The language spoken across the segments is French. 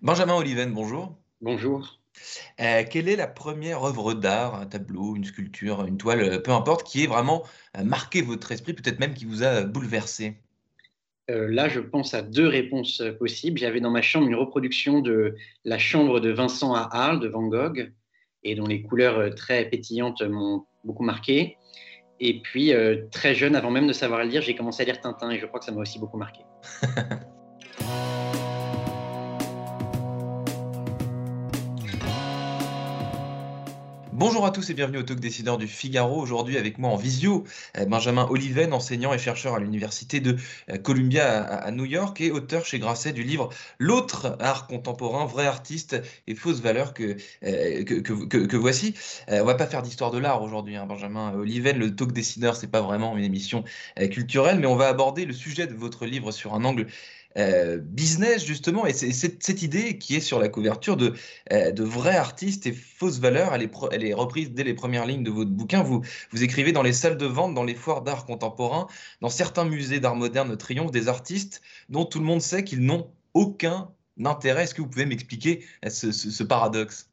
Benjamin Oliven, bonjour. Bonjour. Euh, quelle est la première œuvre d'art, un tableau, une sculpture, une toile, euh, peu importe, qui ait vraiment euh, marqué votre esprit, peut-être même qui vous a bouleversé? Euh, là, je pense à deux réponses possibles. J'avais dans ma chambre une reproduction de La chambre de Vincent à Arles de Van Gogh, et dont les couleurs très pétillantes m'ont beaucoup marqué. Et puis, euh, très jeune, avant même de savoir lire, j'ai commencé à lire Tintin, et je crois que ça m'a aussi beaucoup marqué. Bonjour à tous et bienvenue au Talk Décideur du Figaro. Aujourd'hui avec moi en visio, euh, Benjamin Oliven, enseignant et chercheur à l'université de euh, Columbia à, New York et auteur chez Grasset du livre L'autre art contemporain, vrai artiste et fausse valeur que, euh, voici. On va pas faire d'histoire de l'art aujourd'hui, hein, Benjamin Oliven. Le Talk Décideur, c'est pas vraiment une émission culturelle, mais on va aborder le sujet de votre livre sur un angle euh, business justement et c'est cette, idée qui est sur la couverture de, euh, de vrais artistes et fausses valeurs. Elle est, pro- elle est reprise dès les premières lignes de votre bouquin. Vous, vous écrivez dans les salles de vente dans les foires d'art contemporain dans certains musées d'art moderne triomphe des artistes dont tout le monde sait qu'ils n'ont aucun intérêt. Est-ce que vous pouvez m'expliquer euh, ce, ce- ce paradoxe?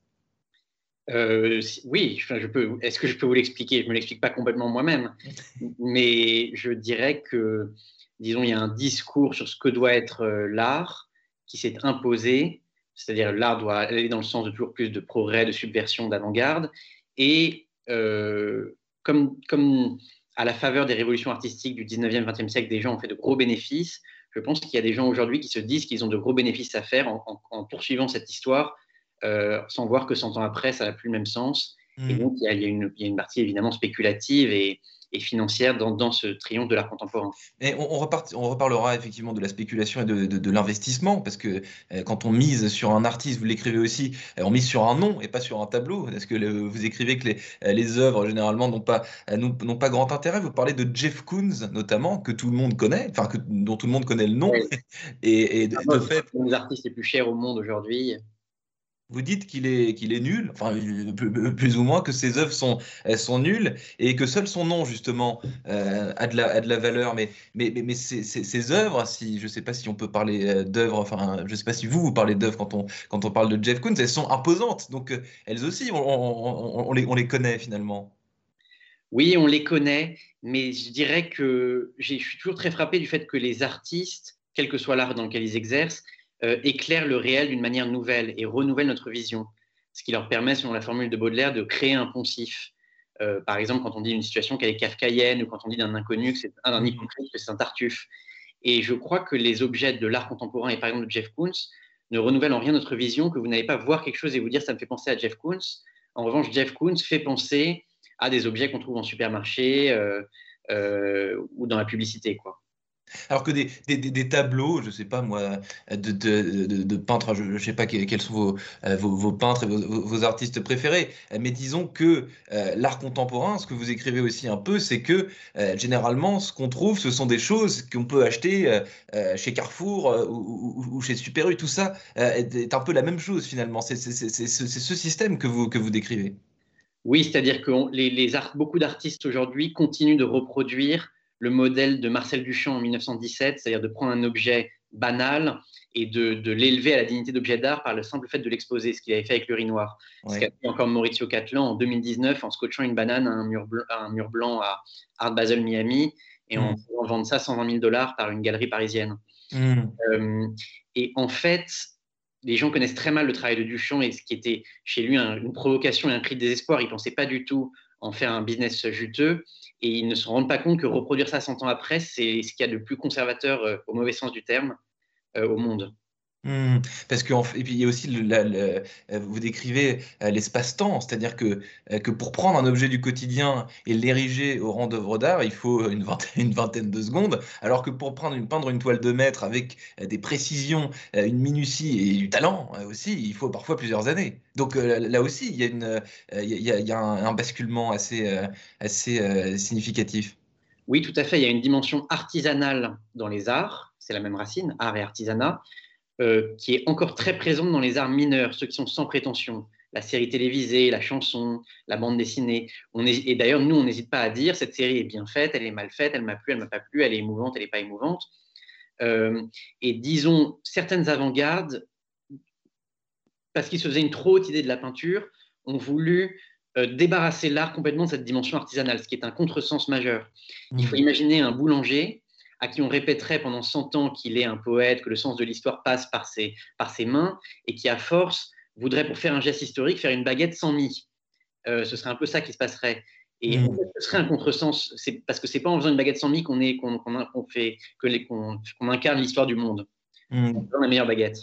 Euh, oui, enfin, je peux. Est-ce que je peux vous l'expliquer? Je me l'explique pas complètement moi-même, mais je dirais que, disons, il y a un discours sur ce que doit être euh, l'art qui s'est imposé, c'est-à-dire l'art doit aller dans le sens de toujours plus de progrès, de subversion, d'avant-garde, et euh, comme, à la faveur des révolutions artistiques du 19e, 20e siècle, des gens ont fait de gros bénéfices. Je pense qu'il y a des gens aujourd'hui qui se disent qu'ils ont de gros bénéfices à faire en poursuivant cette histoire euh, sans voir que 100 ans après, ça n'a plus le même sens. Et Hmm. donc, il y a, il y a une, il y a une partie évidemment spéculative et, et financière dans, dans ce triomphe de l'art contemporain. Et on, on repart- on reparlera effectivement de la spéculation et de, de- de l'investissement, parce que euh, quand on mise sur un artiste, vous l'écrivez aussi, euh, on mise sur un nom et pas sur un tableau, parce que le- vous écrivez que les, euh, les œuvres généralement n'ont pas, n'ont n'ont pas grand intérêt? Vous parlez de Jeff Koons notamment, que tout le monde connaît, enfin dont tout le monde connaît le nom, Oui. et, et de, de fait, Un des artistes les plus chers au monde aujourd'hui. Vous dites qu'il est, qu'il est nul, enfin plus, ou moins que ses œuvres sont, sont nulles et que seul son nom justement euh, a, de la, a de la valeur. Mais, mais, mais, mais ces œuvres, si, je ne sais pas si on peut parler euh, d'œuvres, enfin je ne sais pas si vous, vous parlez d'œuvres quand on, quand on parle de Jeff Koons, elles sont imposantes. Donc euh, elles aussi, on, on, les, on les connaît finalement. Oui, on les connaît, mais je dirais que je suis toujours très frappé du fait que les artistes, quel que soit l'art dans lequel ils exercent, euh, éclairent le réel d'une manière nouvelle et renouvellent notre vision. Ce qui leur permet, selon la formule de Baudelaire, de créer un poncif. Euh, par exemple, quand on dit une situation qu'elle est kafkaïenne ou quand on dit d'un inconnu que c'est un, hypocrite, que c'est un tartuffe. Et je crois que les objets de l'art contemporain, et par exemple de Jeff Koons, ne renouvellent en rien notre vision, que vous n'allez pas voir quelque chose et vous dire ça me fait penser à Jeff Koons. En revanche, Jeff Koons fait penser à des objets qu'on trouve en supermarché euh, euh, ou dans la publicité. Quoi. Alors que des, tableaux, je sais pas moi, de, peintres, je ne sais pas que- quels sont vos, euh, vos, peintres et vos, artistes préférés, euh, mais disons que euh, l'art contemporain, ce que vous écrivez aussi un peu, c'est que généralement, ce qu'on trouve, ce sont des choses qu'on peut acheter chez Carrefour ou, chez Super U. Tout ça est, un peu la même chose finalement. C'est ce système que vous, que vous décrivez. Oui, c'est-à-dire que beaucoup d'artistes aujourd'hui continuent de reproduire le modèle de Marcel Duchamp en 1917, c'est-à-dire de prendre un objet banal et de, de l'élever à la dignité d'objet d'art par le simple fait de l'exposer, ce qu'il avait fait avec l'urinoir. Ce qu'a fait encore Maurizio Catlan en 2019 en scotchant une banane à un mur, blanc, à un mur blanc à Art Basel, Miami, et en Mm. faisant vendre ça 120 000 dollars par une galerie parisienne. Hmm. Euh, et en fait, les gens connaissent très mal le travail de Duchamp et ce qui était chez lui un- une provocation et un cri de désespoir. Il ne pensait pas du tout en faire un business juteux et ils ne se rendent pas compte que reproduire ça 100 ans après, c'est ce qu'il y a de plus conservateur, euh, au mauvais sens du terme, euh, au monde. Mmh. parce que et puis il y a aussi le, euh, vous décrivez euh, l'espace-temps, c'est-à-dire que, euh, que pour prendre un objet du quotidien et l'ériger au rang d'œuvre d'art, il faut une vingtaine, de secondes, alors que pour prendre une, peindre une toile de maître avec des précisions, une minutie et du talent aussi, il faut parfois plusieurs années. Donc là aussi, il y a, une, il y a un, un, basculement assez, assez significatif. Oui, tout à fait. Il y a une dimension artisanale dans les arts, c'est la même racine, art et artisanat. Euh, qui est encore très présente dans les arts mineurs, ceux qui sont sans prétention. La série télévisée, la chanson, la bande dessinée. On et d'ailleurs, nous, on n'hésite pas à dire cette série est bien faite, elle est mal faite, elle m'a plu, elle m'a pas plu, elle est émouvante, elle n'est pas émouvante. Euh, et disons, certaines avant-gardes, parce qu'ils se faisaient une trop haute idée de la peinture, ont voulu euh, débarrasser l'art complètement de cette dimension artisanale, ce qui est un contresens majeur. Il faut mmh. imaginer un boulanger à qui on répéterait pendant 100 ans qu'il est un poète, que le sens de l'histoire passe par ses, par ses mains, et qui, à force, voudrait, pour faire un geste historique, faire une baguette sans mie. Euh, ce serait un peu ça qui se passerait. Et mmh. ce serait un contresens, parce que c'est pas en faisant une baguette sans mie qu'on est, qu'on, fait, que qu'on, incarne l'histoire du monde. Mmh. La meilleure baguette.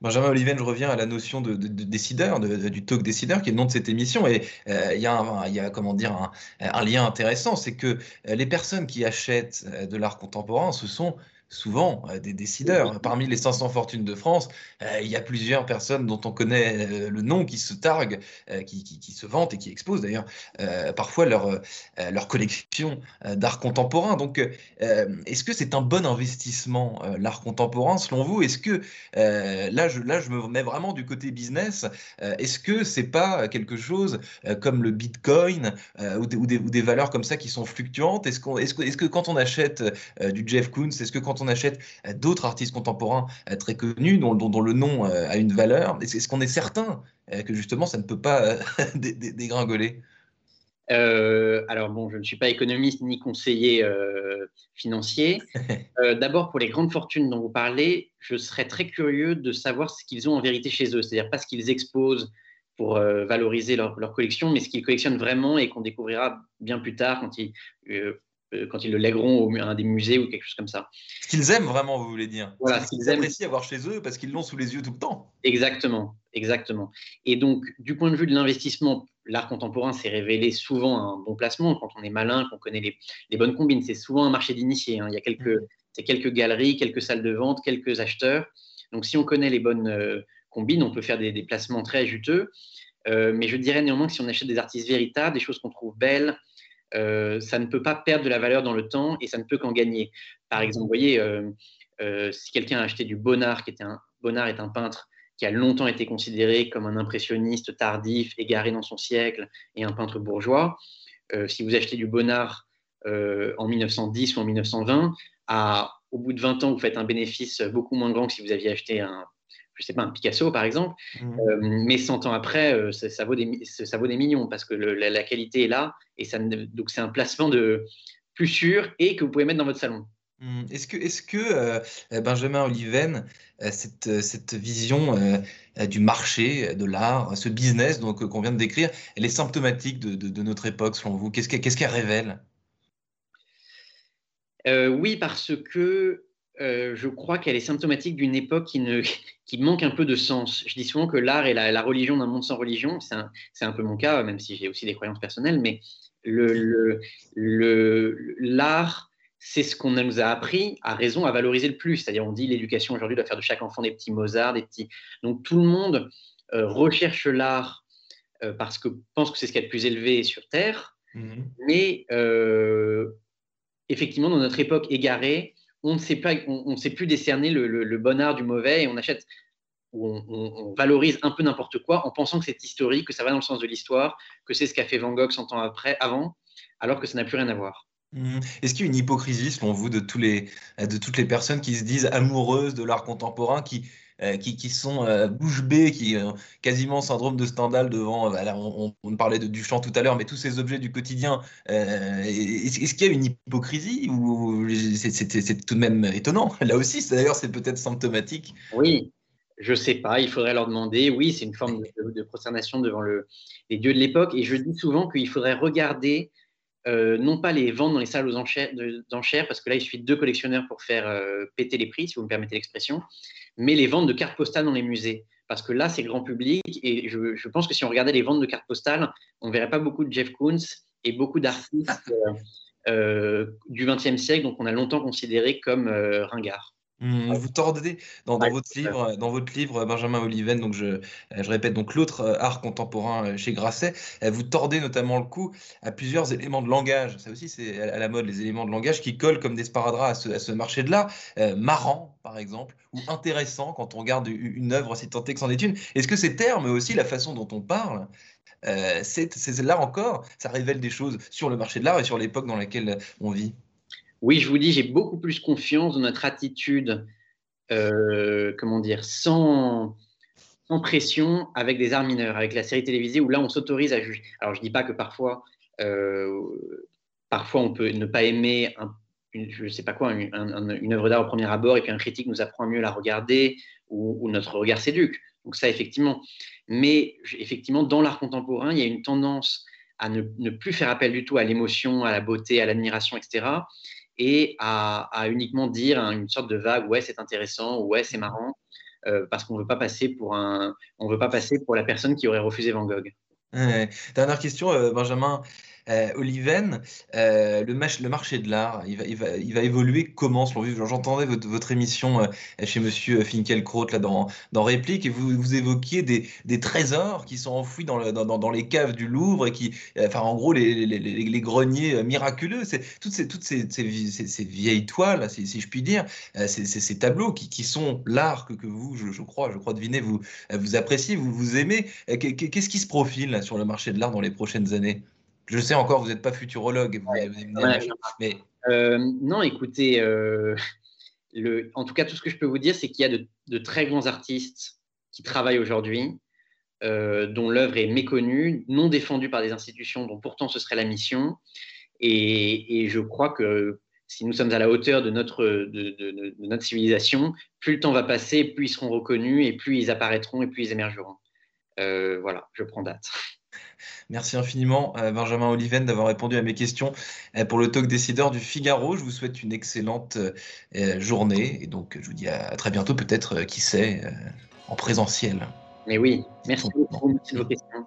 Benjamin Oliven, je reviens à la notion de, décideur, du talk décideur, qui est le nom de cette émission. Et euh, il y, a, comment dire, un lien intéressant, c'est que euh, les personnes qui achètent euh, de l'art contemporain, ce sont souvent euh, des décideurs. Parmi les 500 fortunes de France, euh, il y a plusieurs personnes dont on connaît euh, le nom qui se targuent, qui, se vantent et qui exposent d'ailleurs parfois leur, leur collection d'art contemporain. Donc, est-ce que c'est un bon investissement, l'art contemporain, selon vous? Est-ce que, là, je, là, je me mets vraiment du côté business, est-ce que c'est pas quelque chose comme le Bitcoin ou des, ou, des, valeurs comme ça qui sont fluctuantes? Est-ce est est que quand on achète du Jeff Koons, est-ce que quand on achète euh, d'autres artistes contemporains euh, très connus, dont, le nom euh, a une valeur. Est-ce qu'on est certain que justement ça ne peut pas dégringoler? Alors bon, je ne suis pas économiste ni conseiller financier. D'abord, pour les grandes fortunes dont vous parlez, je serais très curieux de savoir ce qu'ils ont en vérité chez eux, c'est-à-dire pas ce qu'ils exposent pour valoriser leur, leur, collection, mais ce qu'ils collectionnent vraiment et qu'on découvrira bien plus tard quand ils quand ils le lègueront à un des musées ou quelque chose comme ça. Ce qu'ils aiment vraiment, vous voulez dire Voilà, ce qu'ils apprécient avoir chez eux parce qu'ils l'ont sous les yeux tout le temps. Exactement, exactement. Et donc, du point de vue de l'investissement, l'art contemporain s'est révélé souvent un bon placement quand on est malin, qu'on connaît les, bonnes combines. C'est souvent un marché d'initiés. Hein. Il y a quelques, quelques galeries, quelques salles de vente, quelques acheteurs. Donc, si on connaît les bonnes euh, combines, on peut faire des, placements très juteux. Euh, mais je dirais néanmoins que si on achète des artistes véritables, des choses qu'on trouve belles, euh, ça ne peut pas perdre de la valeur dans le temps et ça ne peut qu'en gagner. Par exemple, vous voyez, euh, euh, si quelqu'un a acheté du Bonnard, qui était un, Bonnard est un peintre qui a longtemps été considéré comme un impressionniste tardif, égaré dans son siècle et un peintre bourgeois. si vous achetez du Bonnard en 1910 ou en 1920, à, au bout de 20 ans, vous faites un bénéfice beaucoup moins grand que si vous aviez acheté un, je sais pas, un Picasso par exemple, mmh. euh, mais 100 ans après, euh, ça, vaut des, ça vaut des millions parce que la, qualité est là et ça, donc c'est un placement de plus sûr et que vous pouvez mettre dans votre salon. Mmh. Est-ce que, est que euh, Benjamin Oliven, cette, cette, vision du marché, de l'art, ce business qu'on vient de décrire, elle est symptomatique de, de, notre époque selon vous? Qu'est-ce qu'elle révèle? Oui, parce que euh, je crois qu'elle est symptomatique d'une époque qui, ne, qui, manque un peu de sens. Je dis souvent que l'art est la, religion d'un monde sans religion. C'est un, un, peu mon cas, même si j'ai aussi des croyances personnelles. Mais l'art, le, l'art, c'est ce qu'on nous a appris à raison à valoriser le plus. C'est-à-dire, on dit l'éducation aujourd'hui doit faire de chaque enfant des petits Mozart, des petits. Donc tout le monde euh, recherche l'art euh, parce que pense que c'est ce qu'il y a de plus élevé sur Terre. Mmh mais effectivement, dans notre époque égarée, on ne sait pas, on, sait plus décerner le, bon art du mauvais et on achète ou on, valorise un peu n'importe quoi en pensant que c'est historique, que ça va dans le sens de l'histoire, que c'est ce qu'a fait Van Gogh 100 ans après, avant, alors que ça n'a plus rien à voir. Mmh. Est-ce qu'il y a une hypocrisie, selon vous, de, tous les, de toutes les personnes qui se disent amoureuses de l'art contemporain, qui, euh, qui, sont euh, bouche bée, qui ont quasiment syndrome de Stendhal devant. Euh, on, on, parlait de Duchamp tout à l'heure, mais tous ces objets du quotidien. Est-ce qu'il y a une hypocrisie ou c'est tout de même étonnant? Là aussi, d'ailleurs, c'est peut-être symptomatique. Oui, je sais pas, il faudrait leur demander. Oui, c'est une forme de, prosternation devant le, les dieux de l'époque. Et je dis souvent qu'il faudrait regarder, non pas les vendre dans les salles aux enchères, d'enchères, parce que là, il suffit de deux collectionneurs pour faire péter les prix, si vous me permettez l'expression, mais les ventes de cartes postales dans les musées. Parce que là, c'est grand public et je, pense que si on regardait les ventes de cartes postales, on ne verrait pas beaucoup de Jeff Koons et beaucoup d'artistes euh, du XXe siècle, donc on a longtemps considéré comme ringards. Mmh, vous tordez dans, votre livre, dans votre livre Benjamin Oliven, donc je, je répète donc l'autre euh, art contemporain euh, chez Grasset, euh, vous tordez notamment le cou à plusieurs éléments de langage. Ça aussi c'est à la mode les éléments de langage qui collent comme des sparadraps à ce, à ce marché de l'art, marrant par exemple ou intéressant quand on regarde une œuvre si tant est que c'en est une. Est-ce que ces termes aussi la façon dont on parle c'est là encore, ça révèle des choses sur le marché de l'art et sur l'époque dans laquelle on vit? Oui, je vous dis, j'ai beaucoup plus confiance dans notre attitude, euh, comment dire, sans, pression avec des arts mineurs, avec la série télévisée où là, on s'autorise à juger. Alors, je ne dis pas que parfois, euh, parfois, on peut ne pas aimer une, je sais pas quoi, une, œuvre d'art au premier abord et puis un critique nous apprend mieux à la regarder ou, notre regard s'éduque. Donc ça, effectivement. Mais effectivement, dans l'art contemporain, il y a une tendance à ne plus faire appel du tout à l'émotion, à la beauté, à l'admiration, etc et à, uniquement dire une sorte de vague ouais c'est intéressant ou ouais c'est marrant euh, parce qu'on veut pas passer pour veut pas passer pour la personne qui aurait refusé Van Gogh. Dernière question euh, Benjamin euh, Oliven, euh, le, marché de l'art, il va, évoluer. Comment selon vous J'entendais votre, émission euh, chez Monsieur Finkielkraut là dans, Réplique et vous, évoquiez des, trésors qui sont enfouis dans, le, dans, dans, les caves du Louvre et qui, enfin en gros les, greniers miraculeux, c'est toutes ces vieilles toiles, si, je puis dire, ces, tableaux qui, sont l'art que, vous, je, crois, je crois deviner, vous appréciez, vous aimez. Qu'est-ce qui se profile sur le marché de l'art dans les prochaines années? Je sais encore, vous n'êtes pas futurologue. mais... Euh, non, écoutez, euh, le, en tout cas, tout ce que je peux vous dire, c'est qu'il y a de, très grands artistes qui travaillent aujourd'hui, euh, dont l'œuvre est méconnue, non défendue par des institutions dont pourtant ce serait la mission. Et, je crois que si nous sommes à la hauteur de notre, de, de, notre civilisation, plus le temps va passer, plus ils seront reconnus, et plus ils apparaîtront, et plus ils émergeront. voilà, je prends date. Merci infiniment, euh, Benjamin Oliven, d'avoir répondu à mes questions euh, pour le talk décideur du Figaro. Je vous souhaite une excellente euh, journée et donc je vous dis à très bientôt, peut-être, qui sait, en présentiel. Mais oui, merci beaucoup. De vos questions.